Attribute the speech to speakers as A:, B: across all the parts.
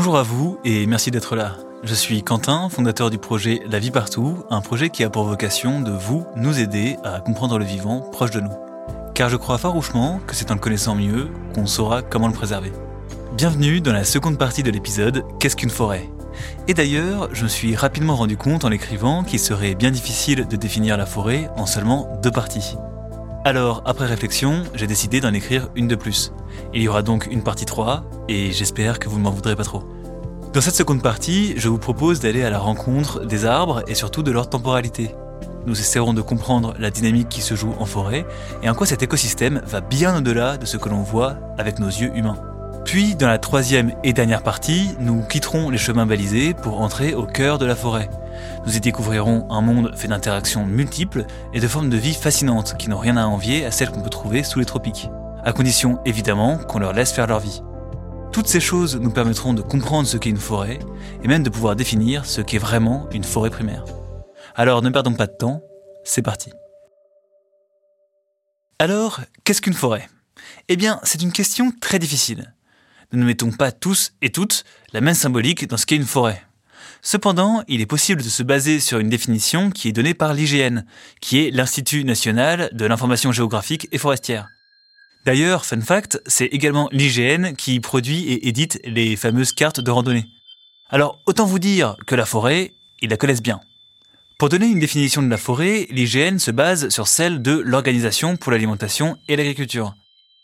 A: Bonjour à vous et merci d'être là. Je suis Quentin, fondateur du projet La vie partout, un projet qui a pour vocation de vous, nous aider à comprendre le vivant proche de nous. Car je crois farouchement que c'est en le connaissant mieux qu'on saura comment le préserver. Bienvenue dans la seconde partie de l'épisode Qu'est-ce qu'une forêt? Et d'ailleurs, je me suis rapidement rendu compte en l'écrivant qu'il serait bien difficile de définir la forêt en seulement deux parties. Alors, après réflexion, j'ai décidé d'en écrire une de plus. Il y aura donc une partie 3, et j'espère que vous ne m'en voudrez pas trop. Dans cette seconde partie, je vous propose d'aller à la rencontre des arbres et surtout de leur temporalité. Nous essaierons de comprendre la dynamique qui se joue en forêt et en quoi cet écosystème va bien au-delà de ce que l'on voit avec nos yeux humains. Puis, dans la troisième et dernière partie, nous quitterons les chemins balisés pour entrer au cœur de la forêt. Nous y découvrirons un monde fait d'interactions multiples et de formes de vie fascinantes qui n'ont rien à envier à celles qu'on peut trouver sous les tropiques. À condition évidemment qu'on leur laisse faire leur vie. Toutes ces choses nous permettront de comprendre ce qu'est une forêt et même de pouvoir définir ce qu'est vraiment une forêt primaire. Alors ne perdons pas de temps, c'est parti. Alors, qu'est-ce qu'une forêt? Eh bien, c'est une question très difficile. Nous ne mettons pas tous et toutes la même symbolique dans ce qu'est une forêt. Cependant, il est possible de se baser sur une définition qui est donnée par l'IGN, qui est l'Institut national de l'information géographique et forestière. D'ailleurs, fun fact, c'est également l'IGN qui produit et édite les fameuses cartes de randonnée. Alors, autant vous dire que la forêt, ils la connaissent bien. Pour donner une définition de la forêt, l'IGN se base sur celle de l'Organisation pour l'alimentation et l'agriculture.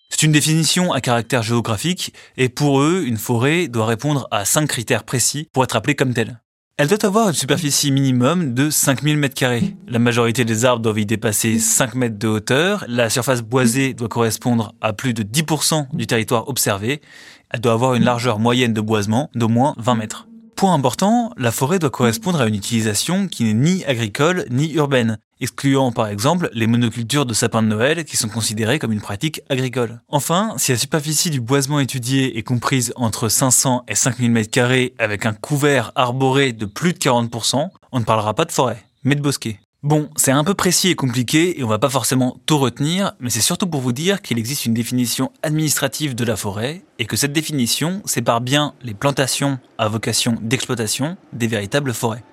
A: C'est une définition à caractère géographique et pour eux, une forêt doit répondre à cinq critères précis pour être appelée comme telle. Elle doit avoir une superficie minimum de 5000 m2. La majorité des arbres doivent y dépasser 5 mètres de hauteur. La surface boisée doit correspondre à plus de 10% du territoire observé. Elle doit avoir une largeur moyenne de boisement d'au moins 20 mètres. Point important, la forêt doit correspondre à une utilisation qui n'est ni agricole ni urbaine, excluant par exemple les monocultures de sapins de Noël qui sont considérées comme une pratique agricole. Enfin, si la superficie du boisement étudié est comprise entre 500 et 5000 m2 avec un couvert arboré de plus de 40%, on ne parlera pas de forêt, mais de bosquet. Bon, c'est un peu précis et compliqué et on va pas forcément tout retenir, mais c'est surtout pour vous dire qu'il existe une définition administrative de la forêt et que cette définition sépare bien les plantations à vocation d'exploitation des véritables forêts.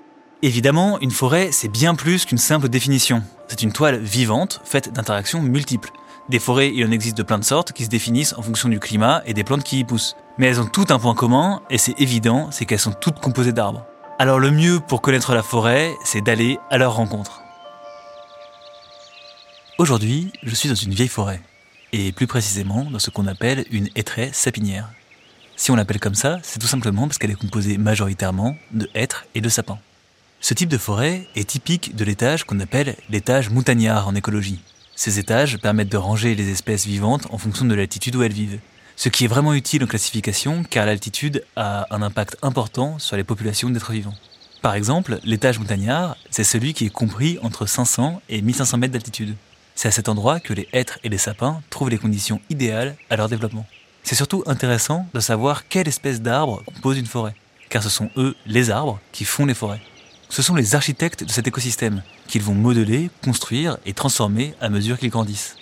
A: Évidemment, une forêt, c'est bien plus qu'une simple définition. C'est une toile vivante faite d'interactions multiples. Des forêts, il en existe de plein de sortes qui se définissent en fonction du climat et des plantes qui y poussent. Mais elles ont toutes un point commun, et c'est évident, c'est qu'elles sont toutes composées d'arbres. Alors le mieux pour connaître la forêt, c'est d'aller à leur rencontre. Aujourd'hui, je suis dans une vieille forêt, et plus précisément dans ce qu'on appelle une hêtraie sapinière. Si on l'appelle comme ça, c'est tout simplement parce qu'elle est composée majoritairement de hêtres et de sapins. Ce type de forêt est typique de l'étage qu'on appelle l'étage montagnard en écologie. Ces étages permettent de ranger les espèces vivantes en fonction de l'altitude où elles vivent. Ce qui est vraiment utile en classification car l'altitude a un impact important sur les populations d'êtres vivants. Par exemple, l'étage montagnard, c'est celui qui est compris entre 500 et 1500 mètres d'altitude. C'est à cet endroit que les hêtres et les sapins trouvent les conditions idéales à leur développement. C'est surtout intéressant de savoir quelle espèce d'arbres compose une forêt, car ce sont eux, les arbres, qui font les forêts. Ce sont les architectes de cet écosystème, qu'ils vont modeler, construire et transformer à mesure qu'ils grandissent.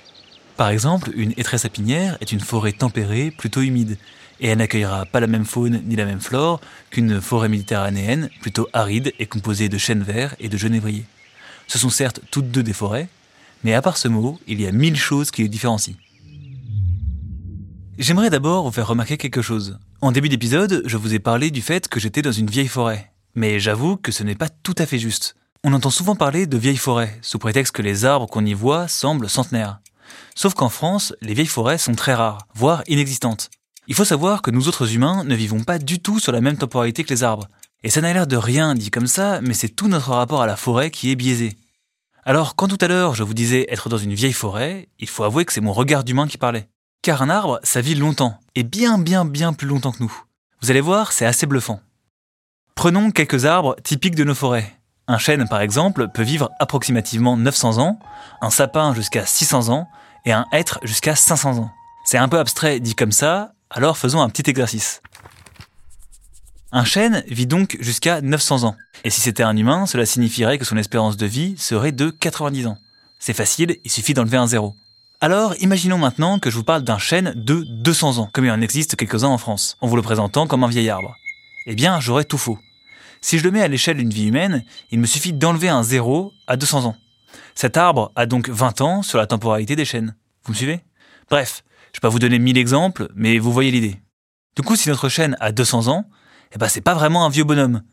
A: Par exemple, une hêtraie sapinière est une forêt tempérée, plutôt humide, et elle n'accueillera pas la même faune ni la même flore qu'une forêt méditerranéenne, plutôt aride et composée de chênes verts et de genévriers. Ce sont certes toutes deux des forêts, mais à part ce mot, il y a mille choses qui les différencient. J'aimerais d'abord vous faire remarquer quelque chose. En début d'épisode, je vous ai parlé du fait que j'étais dans une vieille forêt. Mais j'avoue que ce n'est pas tout à fait juste. On entend souvent parler de vieilles forêts, sous prétexte que les arbres qu'on y voit semblent centenaires. Sauf qu'en France, les vieilles forêts sont très rares, voire inexistantes. Il faut savoir que nous autres humains ne vivons pas du tout sur la même temporalité que les arbres. Et ça n'a l'air de rien dit comme ça, mais c'est tout notre rapport à la forêt qui est biaisé. Alors, quand tout à l'heure je vous disais être dans une vieille forêt, il faut avouer que c'est mon regard d'humain qui parlait. Car un arbre, ça vit longtemps, et bien bien bien plus longtemps que nous. Vous allez voir, c'est assez bluffant. Prenons quelques arbres typiques de nos forêts. Un chêne, par exemple, peut vivre approximativement 900 ans, un sapin jusqu'à 600 ans, et un hêtre jusqu'à 500 ans. C'est un peu abstrait dit comme ça, alors faisons un petit exercice. Un chêne vit donc jusqu'à 900 ans. Et si c'était un humain, cela signifierait que son espérance de vie serait de 90 ans. C'est facile, il suffit d'enlever un zéro. Alors, imaginons maintenant que je vous parle d'un chêne de 200 ans, comme il en existe quelques-uns en France, en vous le présentant comme un vieil arbre. Eh bien, j'aurais tout faux. Si je le mets à l'échelle d'une vie humaine, il me suffit d'enlever un zéro à 200 ans. Cet arbre a donc 20 ans sur la temporalité des chênes. Vous me suivez? Bref, je vais pas vous donner mille exemples, mais vous voyez l'idée. Du coup, si notre chêne a 200 ans, eh ben c'est pas vraiment un vieux bonhomme.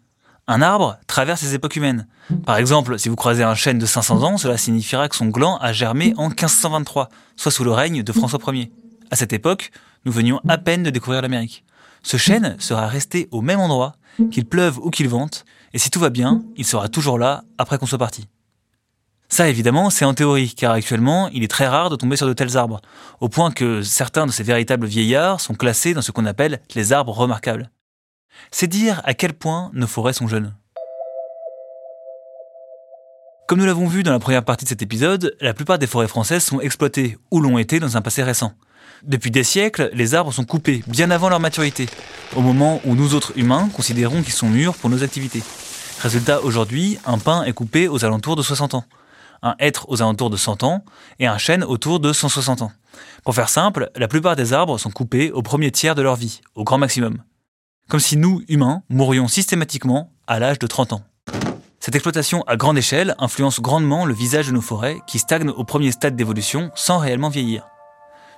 A: Un arbre traverse les époques humaines. Par exemple, si vous croisez un chêne de 500 ans, cela signifiera que son gland a germé en 1523, soit sous le règne de François Ier. À cette époque, nous venions à peine de découvrir l'Amérique. Ce chêne sera resté au même endroit, qu'il pleuve ou qu'il vente, et si tout va bien, il sera toujours là après qu'on soit parti. Ça, évidemment, c'est en théorie, car actuellement, il est très rare de tomber sur de tels arbres, au point que certains de ces véritables vieillards sont classés dans ce qu'on appelle les arbres remarquables. C'est dire à quel point nos forêts sont jeunes. Comme nous l'avons vu dans la première partie de cet épisode, la plupart des forêts françaises sont exploitées ou l'ont été dans un passé récent. Depuis des siècles, les arbres sont coupés bien avant leur maturité, au moment où nous autres humains considérons qu'ils sont mûrs pour nos activités. Résultat, aujourd'hui, un pin est coupé aux alentours de 60 ans, un hêtre aux alentours de 100 ans et un chêne autour de 160 ans. Pour faire simple, la plupart des arbres sont coupés au premier tiers de leur vie, au grand maximum. Comme si nous, humains, mourions systématiquement à l'âge de 30 ans. Cette exploitation à grande échelle influence grandement le visage de nos forêts qui stagnent au premier stade d'évolution sans réellement vieillir.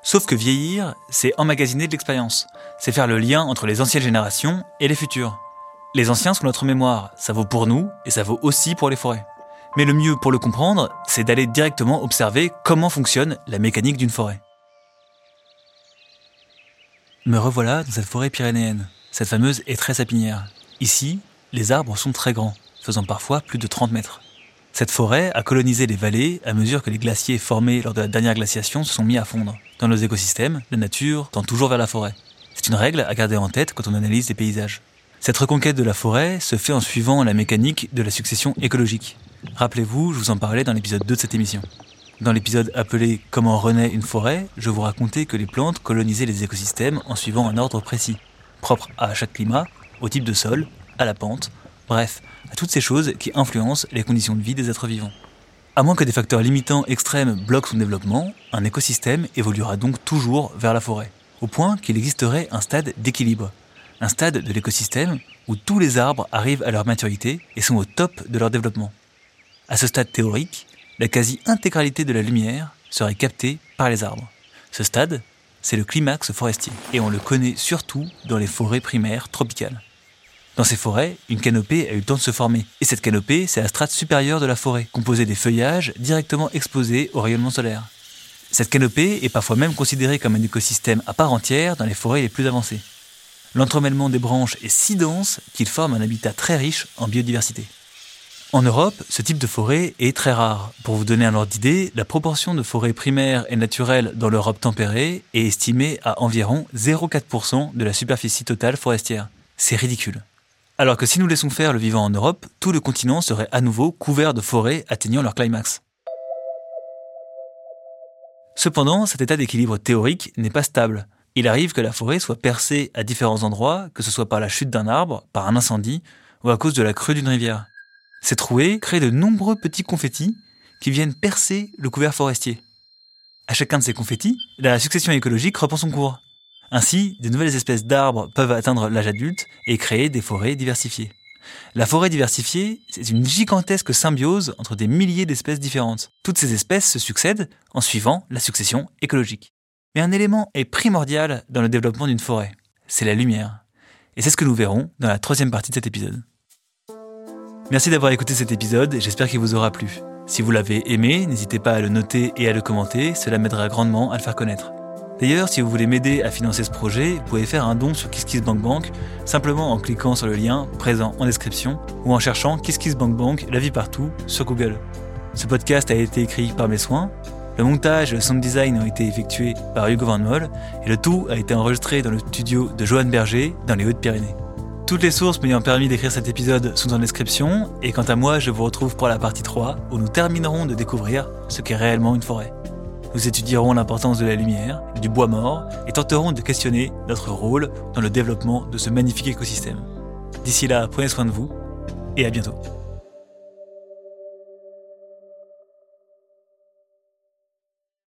A: Sauf que vieillir, c'est emmagasiner de l'expérience. C'est faire le lien entre les anciennes générations et les futures. Les anciens sont notre mémoire, ça vaut pour nous et ça vaut aussi pour les forêts. Mais le mieux pour le comprendre, c'est d'aller directement observer comment fonctionne la mécanique d'une forêt. Me revoilà dans cette forêt pyrénéenne, cette fameuse très sapinière. Ici, les arbres sont très grands, faisant parfois plus de 30 mètres. Cette forêt a colonisé les vallées à mesure que les glaciers formés lors de la dernière glaciation se sont mis à fondre. Dans nos écosystèmes, la nature tend toujours vers la forêt. C'est une règle à garder en tête quand on analyse les paysages. Cette reconquête de la forêt se fait en suivant la mécanique de la succession écologique. Rappelez-vous, je vous en parlais dans l'épisode 2 de cette émission. Dans l'épisode appelé Comment renaît une forêt, je vous racontais que les plantes colonisaient les écosystèmes en suivant un ordre précis, propre à chaque climat, au type de sol, à la pente, bref, à toutes ces choses qui influencent les conditions de vie des êtres vivants. À moins que des facteurs limitants extrêmes bloquent son développement, un écosystème évoluera donc toujours vers la forêt, au point qu'il existerait un stade d'équilibre, un stade de l'écosystème où tous les arbres arrivent à leur maturité et sont au top de leur développement. À ce stade théorique, la quasi-intégralité de la lumière serait captée par les arbres. Ce stade, c'est le climax forestier, et on le connaît surtout dans les forêts primaires tropicales. Dans ces forêts, une canopée a eu le temps de se former. Et cette canopée, c'est la strate supérieure de la forêt, composée des feuillages directement exposés au rayonnement solaire. Cette canopée est parfois même considérée comme un écosystème à part entière dans les forêts les plus avancées. L'entremêlement des branches est si dense qu'il forme un habitat très riche en biodiversité. En Europe, ce type de forêt est très rare. Pour vous donner un ordre d'idée, la proportion de forêts primaires et naturelles dans l'Europe tempérée est estimée à environ 0,4% de la superficie totale forestière. C'est ridicule. Alors que si nous laissons faire le vivant en Europe, tout le continent serait à nouveau couvert de forêts atteignant leur climax. Cependant, cet état d'équilibre théorique n'est pas stable. Il arrive que la forêt soit percée à différents endroits, que ce soit par la chute d'un arbre, par un incendie, ou à cause de la crue d'une rivière. Ces trouées créent de nombreux petits confettis qui viennent percer le couvert forestier. À chacun de ces confettis, la succession écologique reprend son cours. Ainsi, de nouvelles espèces d'arbres peuvent atteindre l'âge adulte et créer des forêts diversifiées. La forêt diversifiée, c'est une gigantesque symbiose entre des milliers d'espèces différentes. Toutes ces espèces se succèdent en suivant la succession écologique. Mais un élément est primordial dans le développement d'une forêt, c'est la lumière. Et c'est ce que nous verrons dans la troisième partie de cet épisode. Merci d'avoir écouté cet épisode j'espère qu'il vous aura plu. Si vous l'avez aimé, n'hésitez pas à le noter et à le commenter, cela m'aidera grandement à le faire connaître. D'ailleurs, si vous voulez m'aider à financer ce projet, vous pouvez faire un don sur KissKissBankBank simplement en cliquant sur le lien présent en description ou en cherchant KissKissBankBank la vie partout sur Google. Ce podcast a été écrit par mes soins. Le montage et le sound design ont été effectués par Hugo Van Moll et le tout a été enregistré dans le studio de Johan Berger dans les Hautes-Pyrénées. Toutes les sources m'ayant permis d'écrire cet épisode sont en description et quant à moi, je vous retrouve pour la partie 3 où nous terminerons de découvrir ce qu'est réellement une forêt. Nous étudierons l'importance de la lumière, du bois mort et tenterons de questionner notre rôle dans le développement de ce magnifique écosystème. D'ici là, prenez soin de vous et à bientôt.